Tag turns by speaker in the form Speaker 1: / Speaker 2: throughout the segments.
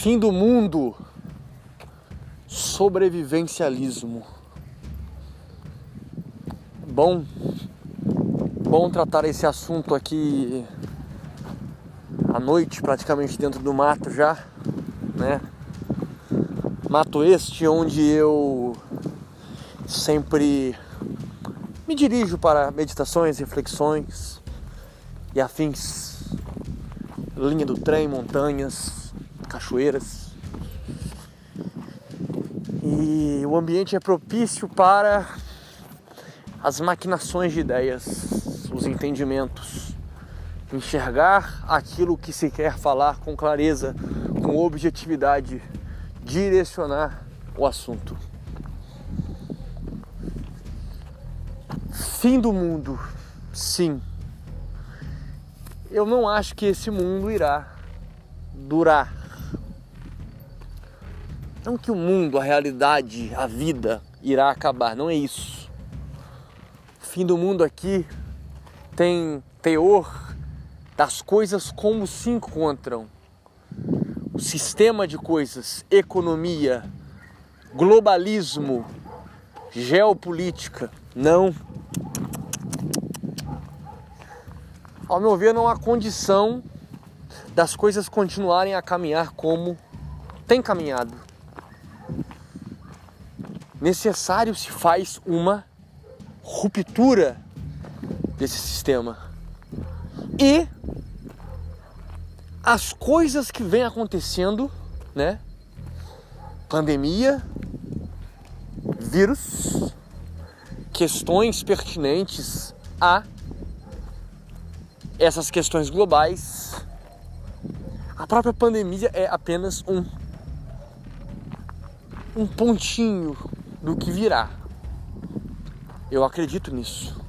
Speaker 1: Fim do mundo. Sobrevivencialismo. Bom, bom tratar esse assunto aqui à noite, praticamente dentro do mato já, né? Mato este onde eu sempre me dirijo para meditações, reflexões e afins. Linha do trem, montanhas, cachoeiras. E o ambiente é propício para as maquinações de ideias, os entendimentos, enxergar aquilo que se quer falar com clareza, com objetividade, direcionar o assunto. Fim do mundo, sim. Eu não acho que esse mundo irá durar. Não que o mundo, a realidade, a vida irá acabar, não é isso. O fim do mundo aqui tem teor das coisas como se encontram. O sistema de coisas, economia, globalismo, geopolítica, não Ao meu ver, não há condição das coisas continuarem a caminhar como tem caminhado. Necessário se faz uma ruptura desse sistema. E as coisas que vêm acontecendo, né? Pandemia, vírus, questões pertinentes a essas questões globais, a própria pandemia é apenas um um pontinho do que virá. Eu acredito nisso.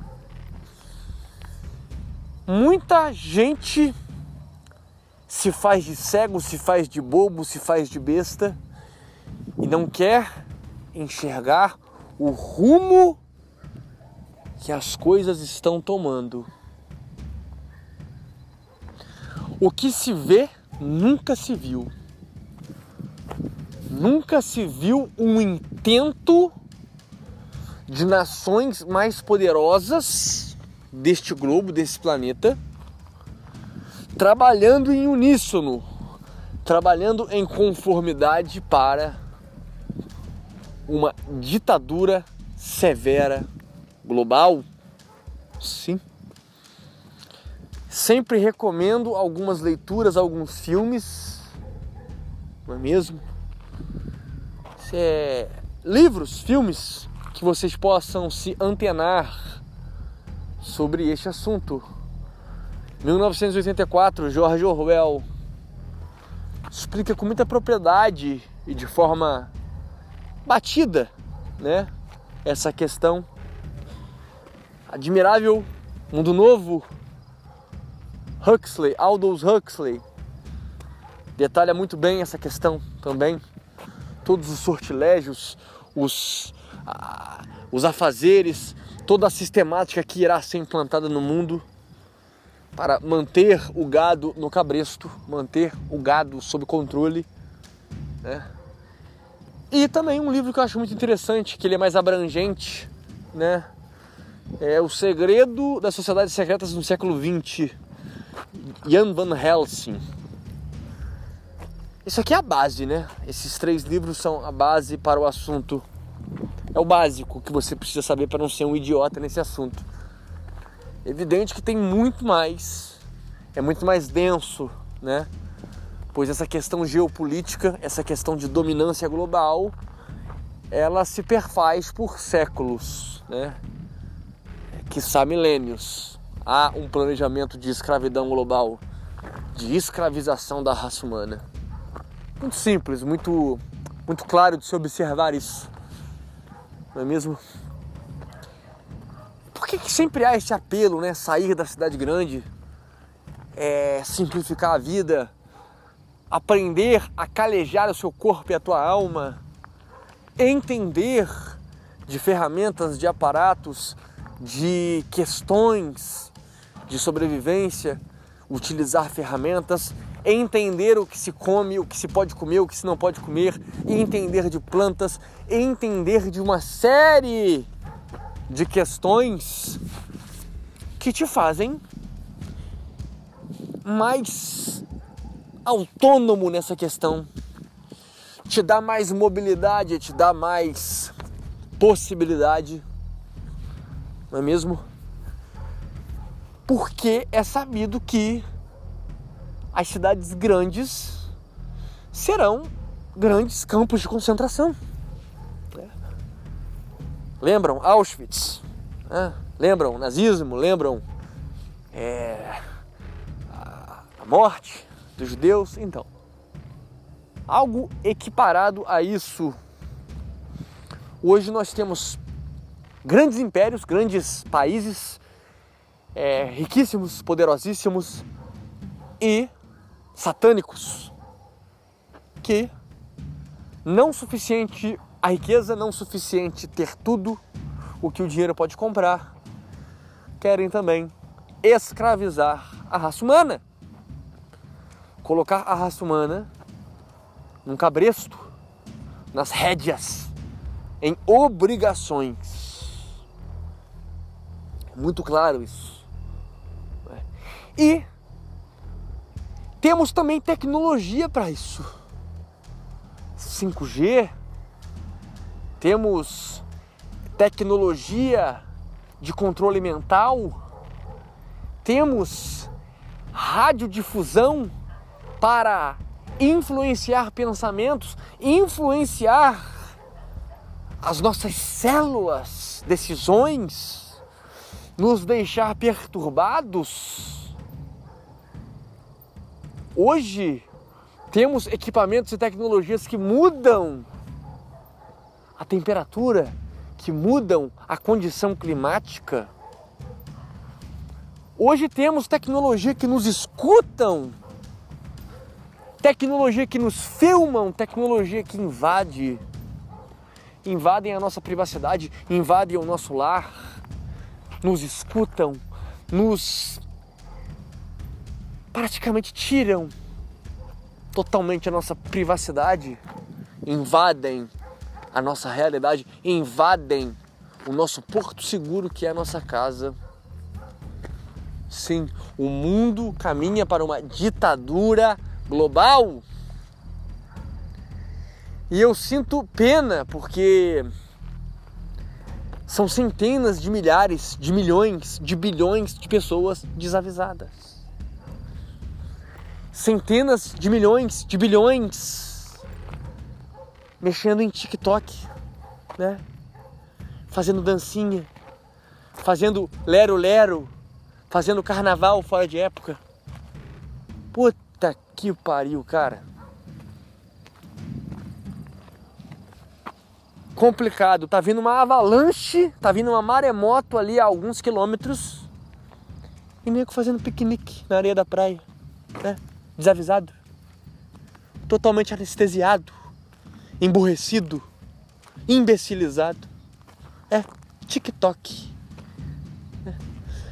Speaker 1: Muita gente se faz de cego, se faz de bobo, se faz de besta e não quer enxergar o rumo que as coisas estão tomando. O que se vê nunca se viu. Nunca se viu um intento de nações mais poderosas deste globo, desse planeta, trabalhando em uníssono, trabalhando em conformidade para uma ditadura severa global? Sim. Sempre recomendo algumas leituras, alguns filmes, não é mesmo? É, livros, filmes que vocês possam se antenar sobre este assunto. 1984, George Orwell explica com muita propriedade e de forma batida, né? Essa questão admirável, mundo novo, Huxley, Aldous Huxley, detalha muito bem essa questão também. Todos os sortilégios, os, ah, os afazeres, toda a sistemática que irá ser implantada no mundo para manter o gado no cabresto, manter o gado sob controle. Né? E também um livro que eu acho muito interessante, que ele é mais abrangente, né? É O Segredo das Sociedades Secretas no século XX, Jan Van Helsing. Isso aqui é a base, né? Esses três livros são a base para o assunto. É o básico que você precisa saber para não ser um idiota nesse assunto. Evidente que tem muito mais, é muito mais denso, né? Pois essa questão geopolítica, essa questão de dominância global, ela se perfaz por séculos, né? Quiçá milênios há um planejamento de escravidão global, de escravização da raça humana. Muito simples, muito, muito claro de se observar isso, não é mesmo? Por que, que sempre há esse apelo, né? Sair da cidade grande, é, simplificar a vida, aprender a calejar o seu corpo e a tua alma, entender de ferramentas, de aparatos, de questões de sobrevivência, utilizar ferramentas, entender o que se come, o que se pode comer, o que se não pode comer, entender de plantas, entender de uma série de questões que te fazem mais autônomo nessa questão, te dá mais mobilidade, te dá mais possibilidade, não é mesmo? Porque é sabido que as cidades grandes serão grandes campos de concentração. Lembram Auschwitz? Né? Lembram nazismo? Lembram é, a, a morte dos judeus? Então, algo equiparado a isso. Hoje nós temos grandes impérios, grandes países, é, riquíssimos, poderosíssimos e satânicos, que não suficiente a riqueza, não suficiente ter tudo o que o dinheiro pode comprar, querem também escravizar a raça humana. Colocar a raça humana num cabresto, nas rédeas, em obrigações. Muito claro isso. E temos também tecnologia para isso. 5G, temos tecnologia de controle mental, temos radiodifusão para influenciar pensamentos, influenciar as nossas células, decisões, nos deixar perturbados Hoje temos equipamentos e tecnologias que mudam a temperatura, que mudam a condição climática. Hoje temos tecnologia que nos escutam, tecnologia que nos filmam, tecnologia que invade, invadem a nossa privacidade, invadem o nosso lar, nos escutam, nos praticamente tiram totalmente a nossa privacidade, invadem a nossa realidade, invadem o nosso porto seguro que é a nossa casa. Sim, o mundo caminha para uma ditadura global. E eu sinto pena porque são centenas de milhares, de milhões, de bilhões de pessoas desavisadas centenas de milhões, de bilhões mexendo em TikTok, né? Fazendo dancinha, fazendo lero-lero, fazendo carnaval fora de época. Puta que pariu, cara. Complicado, tá vindo uma avalanche, tá vindo uma maremoto ali a alguns quilômetros e nego fazendo piquenique na areia da praia, né? Desavisado, totalmente anestesiado, emburrecido, imbecilizado. É TikTok. É.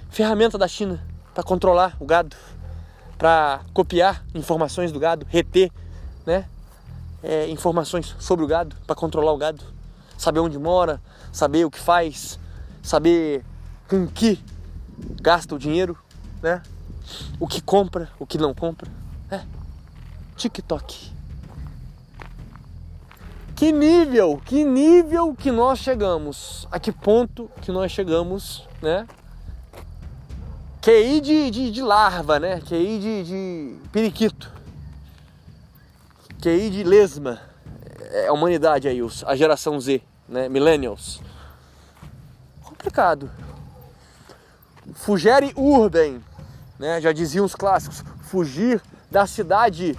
Speaker 1: Ferramenta da China para controlar o gado, para copiar informações do gado, reter, né? É, informações sobre o gado, para controlar o gado, saber onde mora, saber o que faz, saber com que gasta o dinheiro, né? O que compra, o que não compra. É. TikTok. Que nível, que nível que nós chegamos? A que ponto que nós chegamos, né? QI de, de, de larva, né? QI de, de periquito. QI de lesma. É a humanidade aí, a geração Z, né? Millennials. Complicado. Fugere urbem, né? Já diziam os clássicos. Fugir da cidade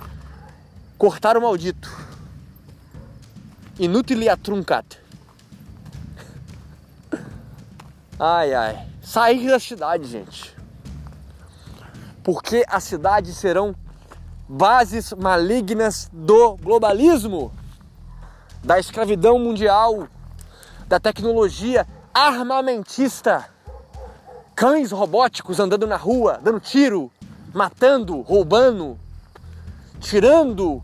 Speaker 1: cortar o maldito. Inutilia truncat. Ai ai. Sair da cidade, gente. Porque as cidades serão bases malignas do globalismo, da escravidão mundial, da tecnologia armamentista. Cães robóticos andando na rua, dando tiro, matando, roubando, tirando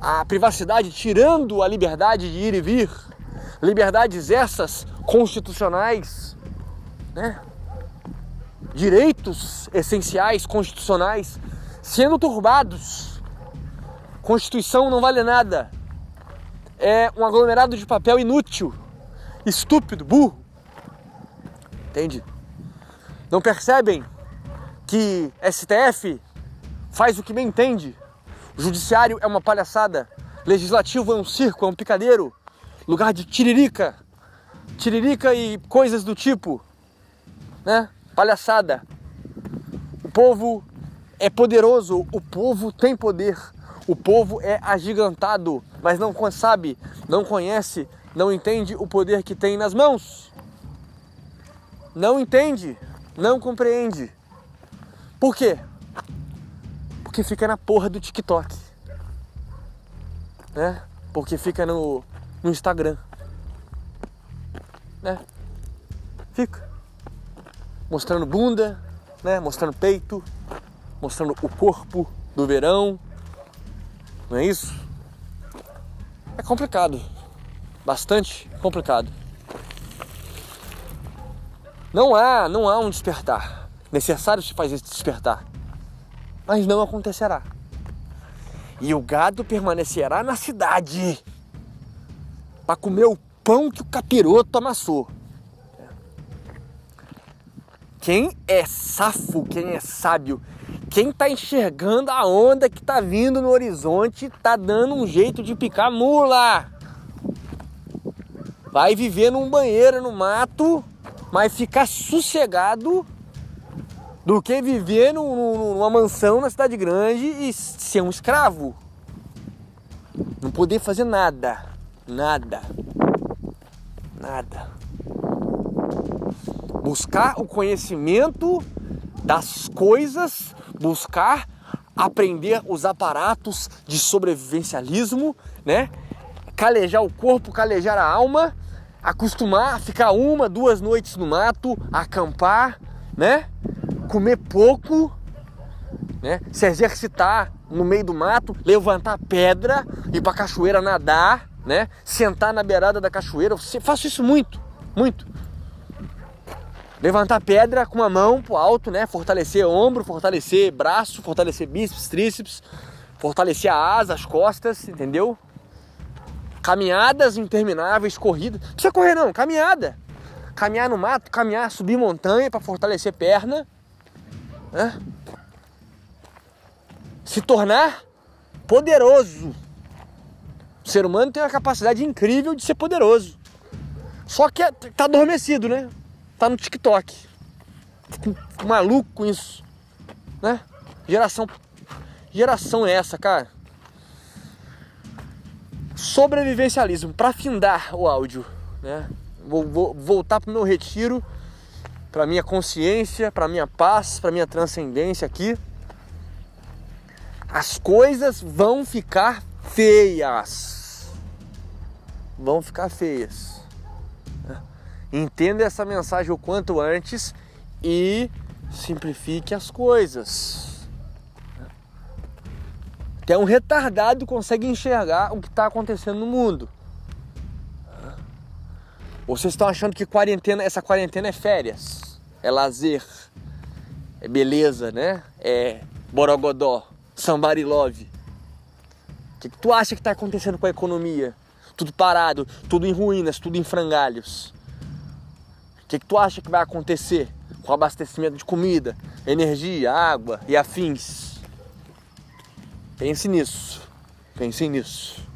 Speaker 1: a privacidade, tirando a liberdade de ir e vir, liberdades essas constitucionais, né? direitos essenciais constitucionais sendo turbados. Constituição não vale nada. É um aglomerado de papel inútil, estúpido, burro. Entende? Não percebem que STF faz o que bem entende. O judiciário é uma palhaçada. Legislativo é um circo, é um picadeiro. Lugar de tiririca. Tiririca e coisas do tipo. Né? Palhaçada. O povo é poderoso, o povo tem poder. O povo é agigantado, mas não sabe, não conhece, não entende o poder que tem nas mãos. Não entende, não compreende. Por quê? Porque fica na porra do TikTok. Né? Porque fica no, no Instagram. Né? Fica mostrando bunda, né? Mostrando peito, mostrando o corpo do verão. Não é isso? É complicado. Bastante complicado. Não há, não há um despertar. Necessário se fazer despertar. Mas não acontecerá. E o gado permanecerá na cidade para comer o pão que o capiroto amassou. Quem é safo, quem é sábio, quem tá enxergando a onda que tá vindo no horizonte, tá dando um jeito de picar mula. Vai viver num banheiro no mato, mas ficar sossegado do que viver numa mansão na cidade grande e ser um escravo. Não poder fazer nada. Nada. Nada buscar o conhecimento das coisas, buscar aprender os aparatos de sobrevivencialismo, né? Calejar o corpo, calejar a alma, acostumar a ficar uma, duas noites no mato, acampar, né? Comer pouco, né? Se exercitar no meio do mato, levantar pedra, ir para cachoeira nadar, né? Sentar na beirada da cachoeira, eu faço isso muito, muito levantar pedra com uma mão pro alto, né? Fortalecer ombro, fortalecer braço, fortalecer bíceps, tríceps, fortalecer a asa, as costas, entendeu? Caminhadas intermináveis, corrida. Não precisa correr não, caminhada. Caminhar no mato, caminhar, subir montanha para fortalecer perna. Né? Se tornar poderoso. O ser humano tem uma capacidade incrível de ser poderoso. Só que é, tá adormecido, né? tá no TikTok. Fico maluco com isso. Né? Geração. Geração é essa, cara? Sobrevivencialismo. Para findar o áudio, né? Vou, vou voltar pro meu retiro, para minha consciência, para minha paz, para minha transcendência aqui. As coisas vão ficar feias. Vão ficar feias. Entenda essa mensagem o quanto antes e simplifique as coisas. Até um retardado consegue enxergar o que está acontecendo no mundo. Vocês estão achando que quarentena, essa quarentena é férias, é lazer, é beleza, né? É borogodó, somebody love. O que, que tu acha que está acontecendo com a economia? Tudo parado, tudo em ruínas, tudo em frangalhos. O que, que tu acha que vai acontecer com o abastecimento de comida, energia, água e afins? Pense nisso. Pense nisso.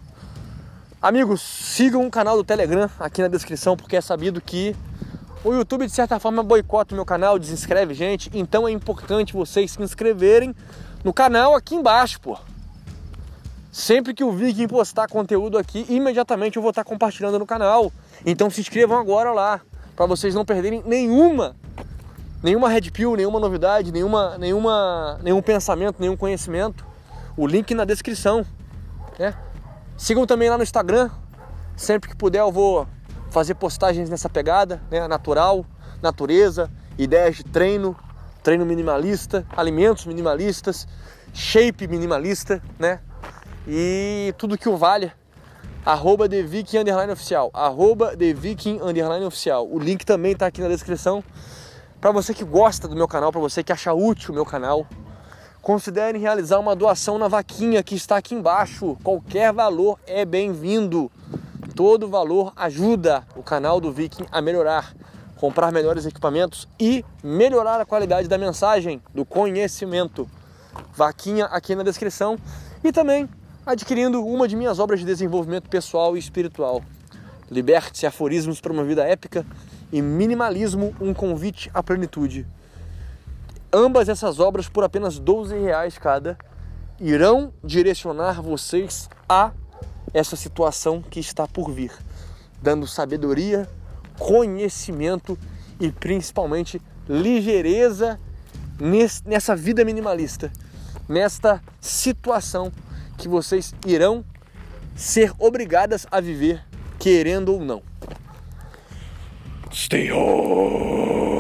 Speaker 1: Amigos, sigam o canal do Telegram aqui na descrição, porque é sabido que o YouTube de certa forma boicota o meu canal, desinscreve gente, então é importante vocês se inscreverem no canal aqui embaixo, pô. Sempre que o Viking postar conteúdo aqui, imediatamente eu vou estar compartilhando no canal. Então se inscrevam agora lá para vocês não perderem nenhuma nenhuma red pill, nenhuma novidade, nenhuma, nenhuma, nenhum pensamento, nenhum conhecimento. O link na descrição. Né? Sigam também lá no Instagram. Sempre que puder eu vou fazer postagens nessa pegada, né? natural, natureza, ideias de treino, treino minimalista, alimentos minimalistas, shape minimalista, né? E tudo que o valha. Arroba The Viking Underline Oficial. Arroba The Viking Underline Oficial. O link também tá aqui na descrição. Para você que gosta do meu canal, para você que acha útil o meu canal, considere realizar uma doação na vaquinha que está aqui embaixo. Qualquer valor é bem-vindo. Todo valor ajuda o canal do Viking a melhorar, comprar melhores equipamentos e melhorar a qualidade da mensagem, do conhecimento. Vaquinha aqui na descrição e também adquirindo uma de minhas obras de desenvolvimento pessoal e espiritual. Liberte-se aforismos para uma vida épica e minimalismo, um convite à plenitude. Ambas essas obras por apenas 12 reais cada irão direcionar vocês a essa situação que está por vir, dando sabedoria, conhecimento e principalmente ligeireza nessa vida minimalista, nesta situação que vocês irão ser obrigadas a viver, querendo ou não. Stay home!